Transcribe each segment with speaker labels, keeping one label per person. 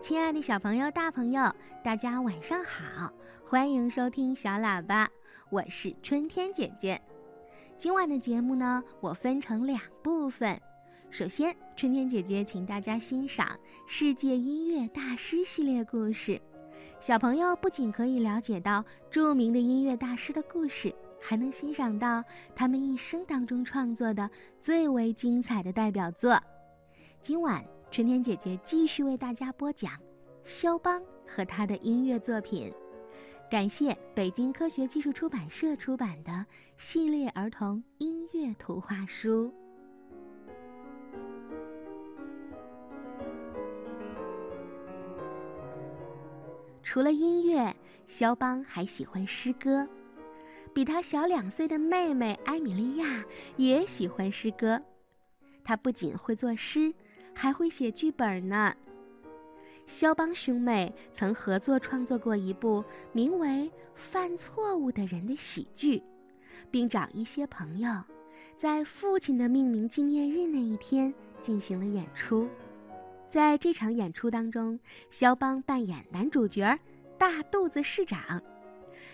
Speaker 1: 亲爱的小朋友、大朋友，大家晚上好！欢迎收听小喇叭，我是春天姐姐。今晚的节目呢，我分成两部分。首先，春天姐姐请大家欣赏《世界音乐大师》系列故事。小朋友不仅可以了解到著名的音乐大师的故事，还能欣赏到他们一生当中创作的最为精彩的代表作。今晚。春天姐姐继续为大家播讲肖邦和他的音乐作品，感谢北京科学技术出版社出版的系列儿童音乐图画书。除了音乐，肖邦还喜欢诗歌。比他小两岁的妹妹埃米莉亚也喜欢诗歌，她不仅会作诗。还会写剧本呢。肖邦兄妹曾合作创作过一部名为《犯错误的人》的喜剧，并找一些朋友，在父亲的命名纪念日那一天进行了演出。在这场演出当中，肖邦扮演男主角大肚子市长。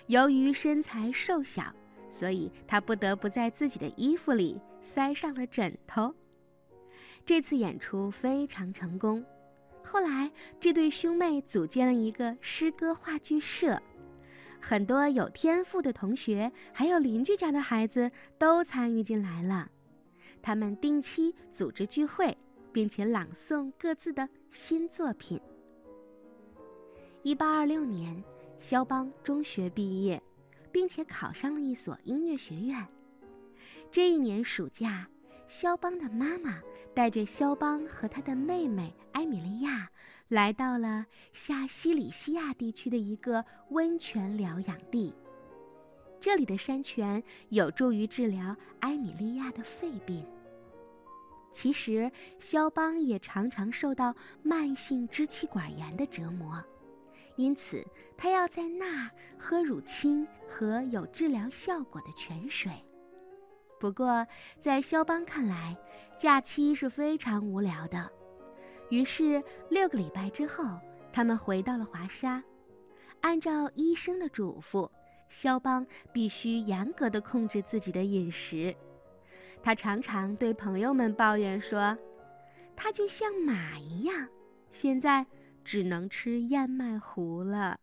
Speaker 1: 由于身材瘦小，所以他不得不在自己的衣服里塞上了枕头。这次演出非常成功，后来这对兄妹组建了一个诗歌话剧社，很多有天赋的同学还有邻居家的孩子都参与进来了。他们定期组织聚会，并且朗诵各自的新作品。一八二六年，肖邦中学毕业，并且考上了一所音乐学院。这一年暑假。肖邦的妈妈带着肖邦和他的妹妹埃米莉亚，来到了下西里西亚地区的一个温泉疗养地。这里的山泉有助于治疗埃米莉亚的肺病。其实，肖邦也常常受到慢性支气管炎的折磨，因此他要在那儿喝乳清和有治疗效果的泉水。不过，在肖邦看来，假期是非常无聊的。于是，六个礼拜之后，他们回到了华沙。按照医生的嘱咐，肖邦必须严格的控制自己的饮食。他常常对朋友们抱怨说：“他就像马一样，现在只能吃燕麦糊了。”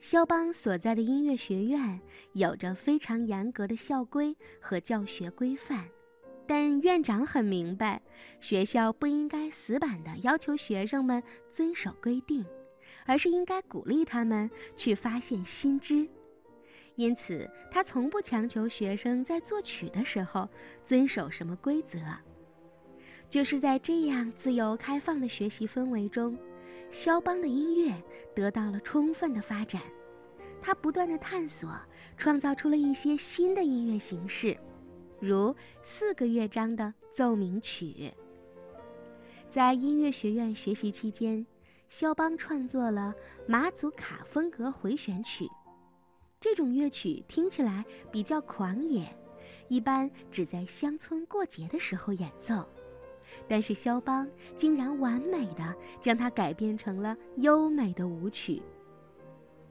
Speaker 1: 肖邦所在的音乐学院有着非常严格的校规和教学规范，但院长很明白，学校不应该死板地要求学生们遵守规定，而是应该鼓励他们去发现新知。因此，他从不强求学生在作曲的时候遵守什么规则。就是在这样自由开放的学习氛围中，肖邦的音乐得到了充分的发展。他不断的探索，创造出了一些新的音乐形式，如四个乐章的奏鸣曲。在音乐学院学习期间，肖邦创作了马祖卡风格回旋曲。这种乐曲听起来比较狂野，一般只在乡村过节的时候演奏。但是肖邦竟然完美的将它改编成了优美的舞曲。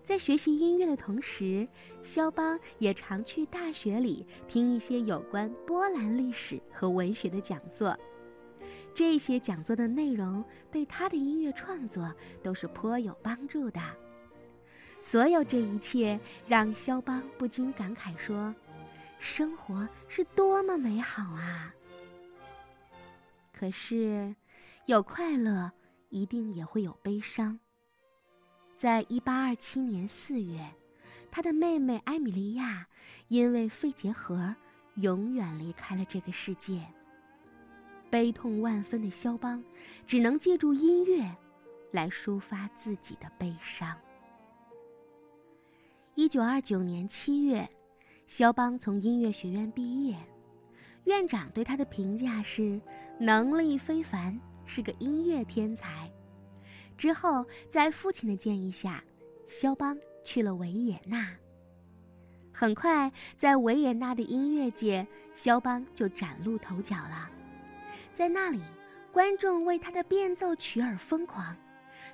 Speaker 1: 在学习音乐的同时，肖邦也常去大学里听一些有关波兰历史和文学的讲座。这些讲座的内容对他的音乐创作都是颇有帮助的。所有这一切让肖邦不禁感慨说：“生活是多么美好啊！”可是，有快乐，一定也会有悲伤。在一八二七年四月，他的妹妹埃米莉亚因为肺结核，永远离开了这个世界。悲痛万分的肖邦，只能借助音乐，来抒发自己的悲伤。一九二九年七月，肖邦从音乐学院毕业，院长对他的评价是能力非凡，是个音乐天才。之后，在父亲的建议下，肖邦去了维也纳。很快，在维也纳的音乐界，肖邦就崭露头角了。在那里，观众为他的变奏曲而疯狂，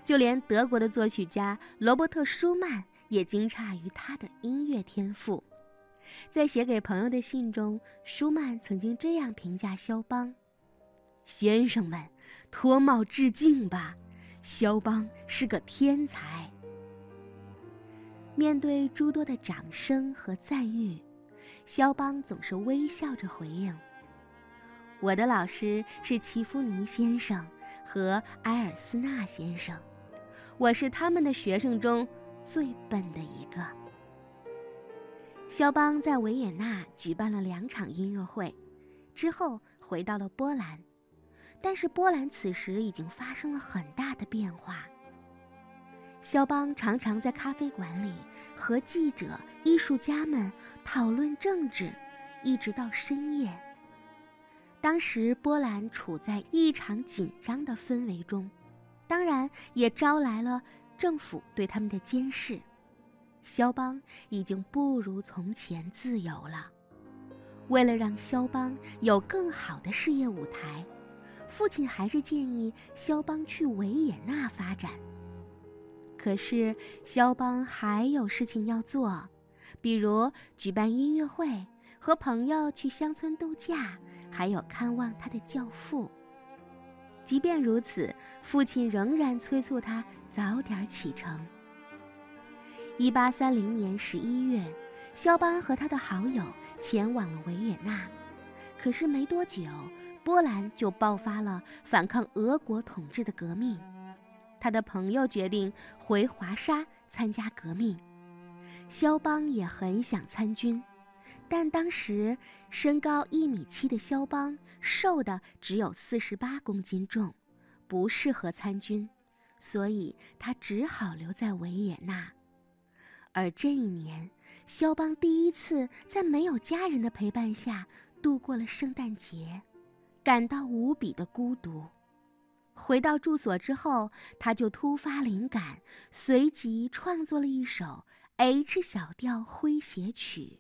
Speaker 1: 就连德国的作曲家罗伯特·舒曼也惊诧于他的音乐天赋。在写给朋友的信中，舒曼曾经这样评价肖邦：“先生们，脱帽致敬吧，肖邦是个天才。”面对诸多的掌声和赞誉，肖邦总是微笑着回应：“我的老师是齐夫尼先生和埃尔斯纳先生，我是他们的学生中最笨的一个。”肖邦在维也纳举办了两场音乐会，之后回到了波兰，但是波兰此时已经发生了很大的变化。肖邦常常在咖啡馆里和记者、艺术家们讨论政治，一直到深夜。当时波兰处在异常紧张的氛围中，当然也招来了政府对他们的监视。肖邦已经不如从前自由了。为了让肖邦有更好的事业舞台，父亲还是建议肖邦去维也纳发展。可是肖邦还有事情要做，比如举办音乐会、和朋友去乡村度假，还有看望他的教父。即便如此，父亲仍然催促他早点启程。一八三零年十一月，肖邦和他的好友前往了维也纳。可是没多久，波兰就爆发了反抗俄国统治的革命。他的朋友决定回华沙参加革命，肖邦也很想参军，但当时身高一米七的肖邦瘦的只有四十八公斤重，不适合参军，所以他只好留在维也纳。而这一年，肖邦第一次在没有家人的陪伴下度过了圣诞节，感到无比的孤独。回到住所之后，他就突发灵感，随即创作了一首《H 小调诙谐曲》。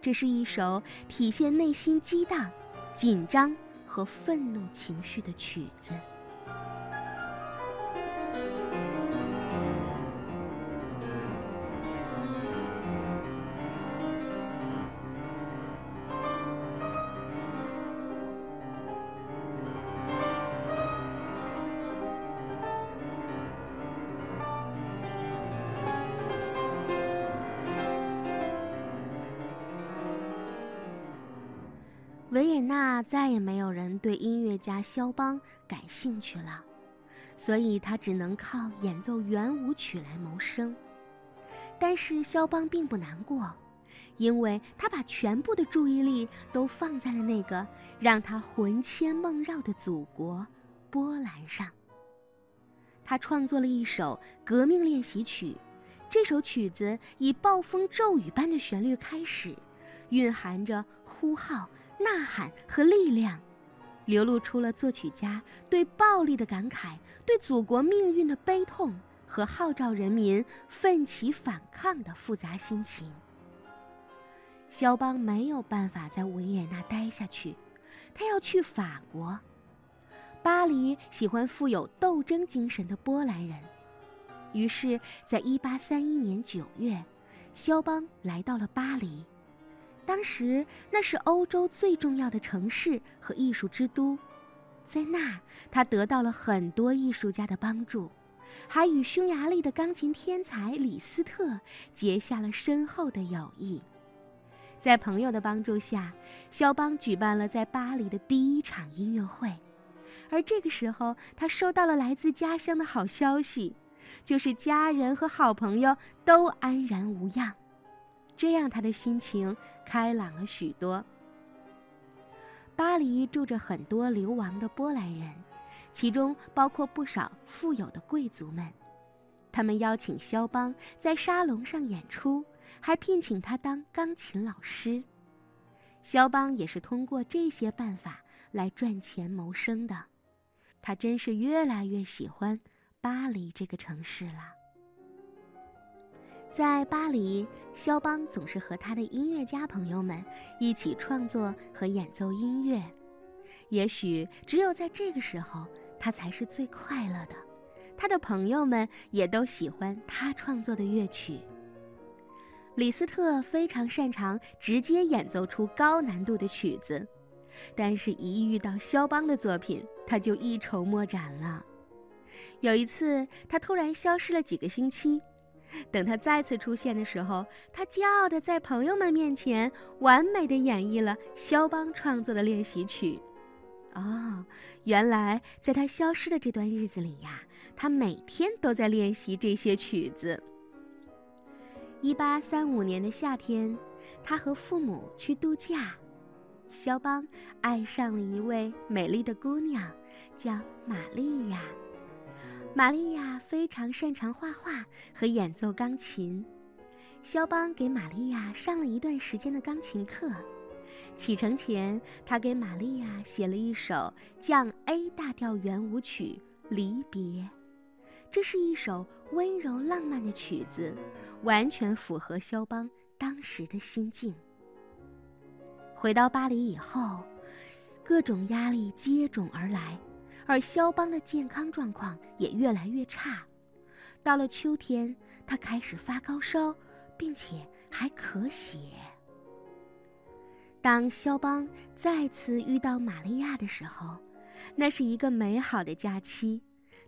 Speaker 1: 这是一首体现内心激荡、紧张和愤怒情绪的曲子。维也纳再也没有人对音乐家肖邦感兴趣了，所以他只能靠演奏圆舞曲来谋生。但是肖邦并不难过，因为他把全部的注意力都放在了那个让他魂牵梦绕的祖国——波兰上。他创作了一首革命练习曲，这首曲子以暴风骤雨般的旋律开始，蕴含着呼号。呐喊和力量，流露出了作曲家对暴力的感慨、对祖国命运的悲痛和号召人民奋起反抗的复杂心情。肖邦没有办法在维也纳待下去，他要去法国。巴黎喜欢富有斗争精神的波兰人，于是，在一八三一年九月，肖邦来到了巴黎。当时那是欧洲最重要的城市和艺术之都，在那儿他得到了很多艺术家的帮助，还与匈牙利的钢琴天才李斯特结下了深厚的友谊。在朋友的帮助下，肖邦举办了在巴黎的第一场音乐会，而这个时候他收到了来自家乡的好消息，就是家人和好朋友都安然无恙。这样，他的心情开朗了许多。巴黎住着很多流亡的波兰人，其中包括不少富有的贵族们。他们邀请肖邦在沙龙上演出，还聘请他当钢琴老师。肖邦也是通过这些办法来赚钱谋生的。他真是越来越喜欢巴黎这个城市了。在巴黎，肖邦总是和他的音乐家朋友们一起创作和演奏音乐。也许只有在这个时候，他才是最快乐的。他的朋友们也都喜欢他创作的乐曲。李斯特非常擅长直接演奏出高难度的曲子，但是，一遇到肖邦的作品，他就一筹莫展了。有一次，他突然消失了几个星期，等他再次出现的时候，他骄傲地在朋友们面前完美地演绎了肖邦创作的练习曲。哦，原来在他消失的这段日子里呀，他每天都在练习这些曲子。一八三五年的夏天，他和父母去度假。肖邦爱上了一位美丽的姑娘，叫玛利亚。玛利亚非常擅长画画和演奏钢琴。肖邦给玛利亚上了一段时间的钢琴课。启程前，他给玛利亚写了一首降 A 大调圆舞曲《离别》。这是一首温柔浪漫的曲子，完全符合肖邦当时的心境。回到巴黎以后，各种压力接踵而来，而肖邦的健康状况也越来越差。到了秋天，他开始发高烧，并且还咳血。当肖邦再次遇到玛利亚的时候，那是一个美好的假期。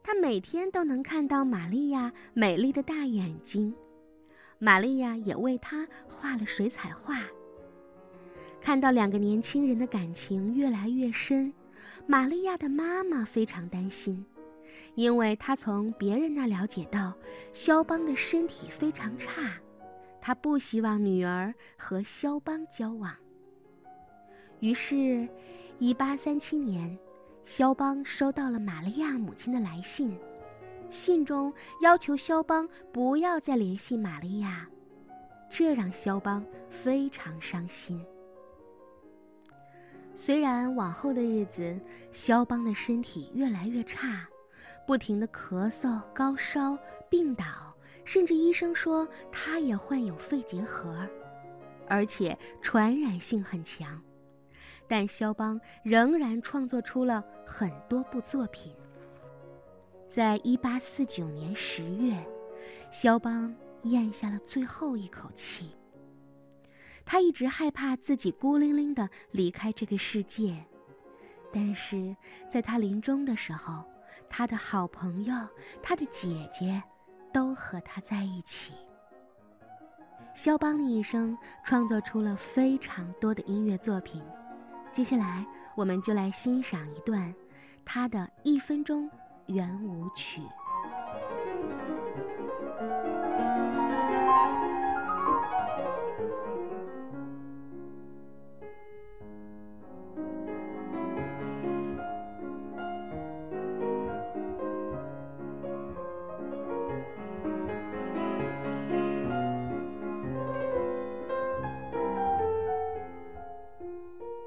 Speaker 1: 他每天都能看到玛利亚美丽的大眼睛，玛利亚也为他画了水彩画。看到两个年轻人的感情越来越深，玛利亚的妈妈非常担心，因为她从别人那了解到肖邦的身体非常差，她不希望女儿和肖邦交往。于是，1837年。肖邦收到了玛利亚母亲的来信，信中要求肖邦不要再联系玛利亚，这让肖邦非常伤心。虽然往后的日子，肖邦的身体越来越差，不停的咳嗽、高烧、病倒，甚至医生说他也患有肺结核，而且传染性很强。但肖邦仍然创作出了很多部作品。在一八四九年十月，肖邦咽下了最后一口气。他一直害怕自己孤零零的离开这个世界，但是在他临终的时候，他的好朋友、他的姐姐，都和他在一起。肖邦的一生创作出了非常多的音乐作品。接下来，我们就来欣赏一段他的一分钟圆舞曲。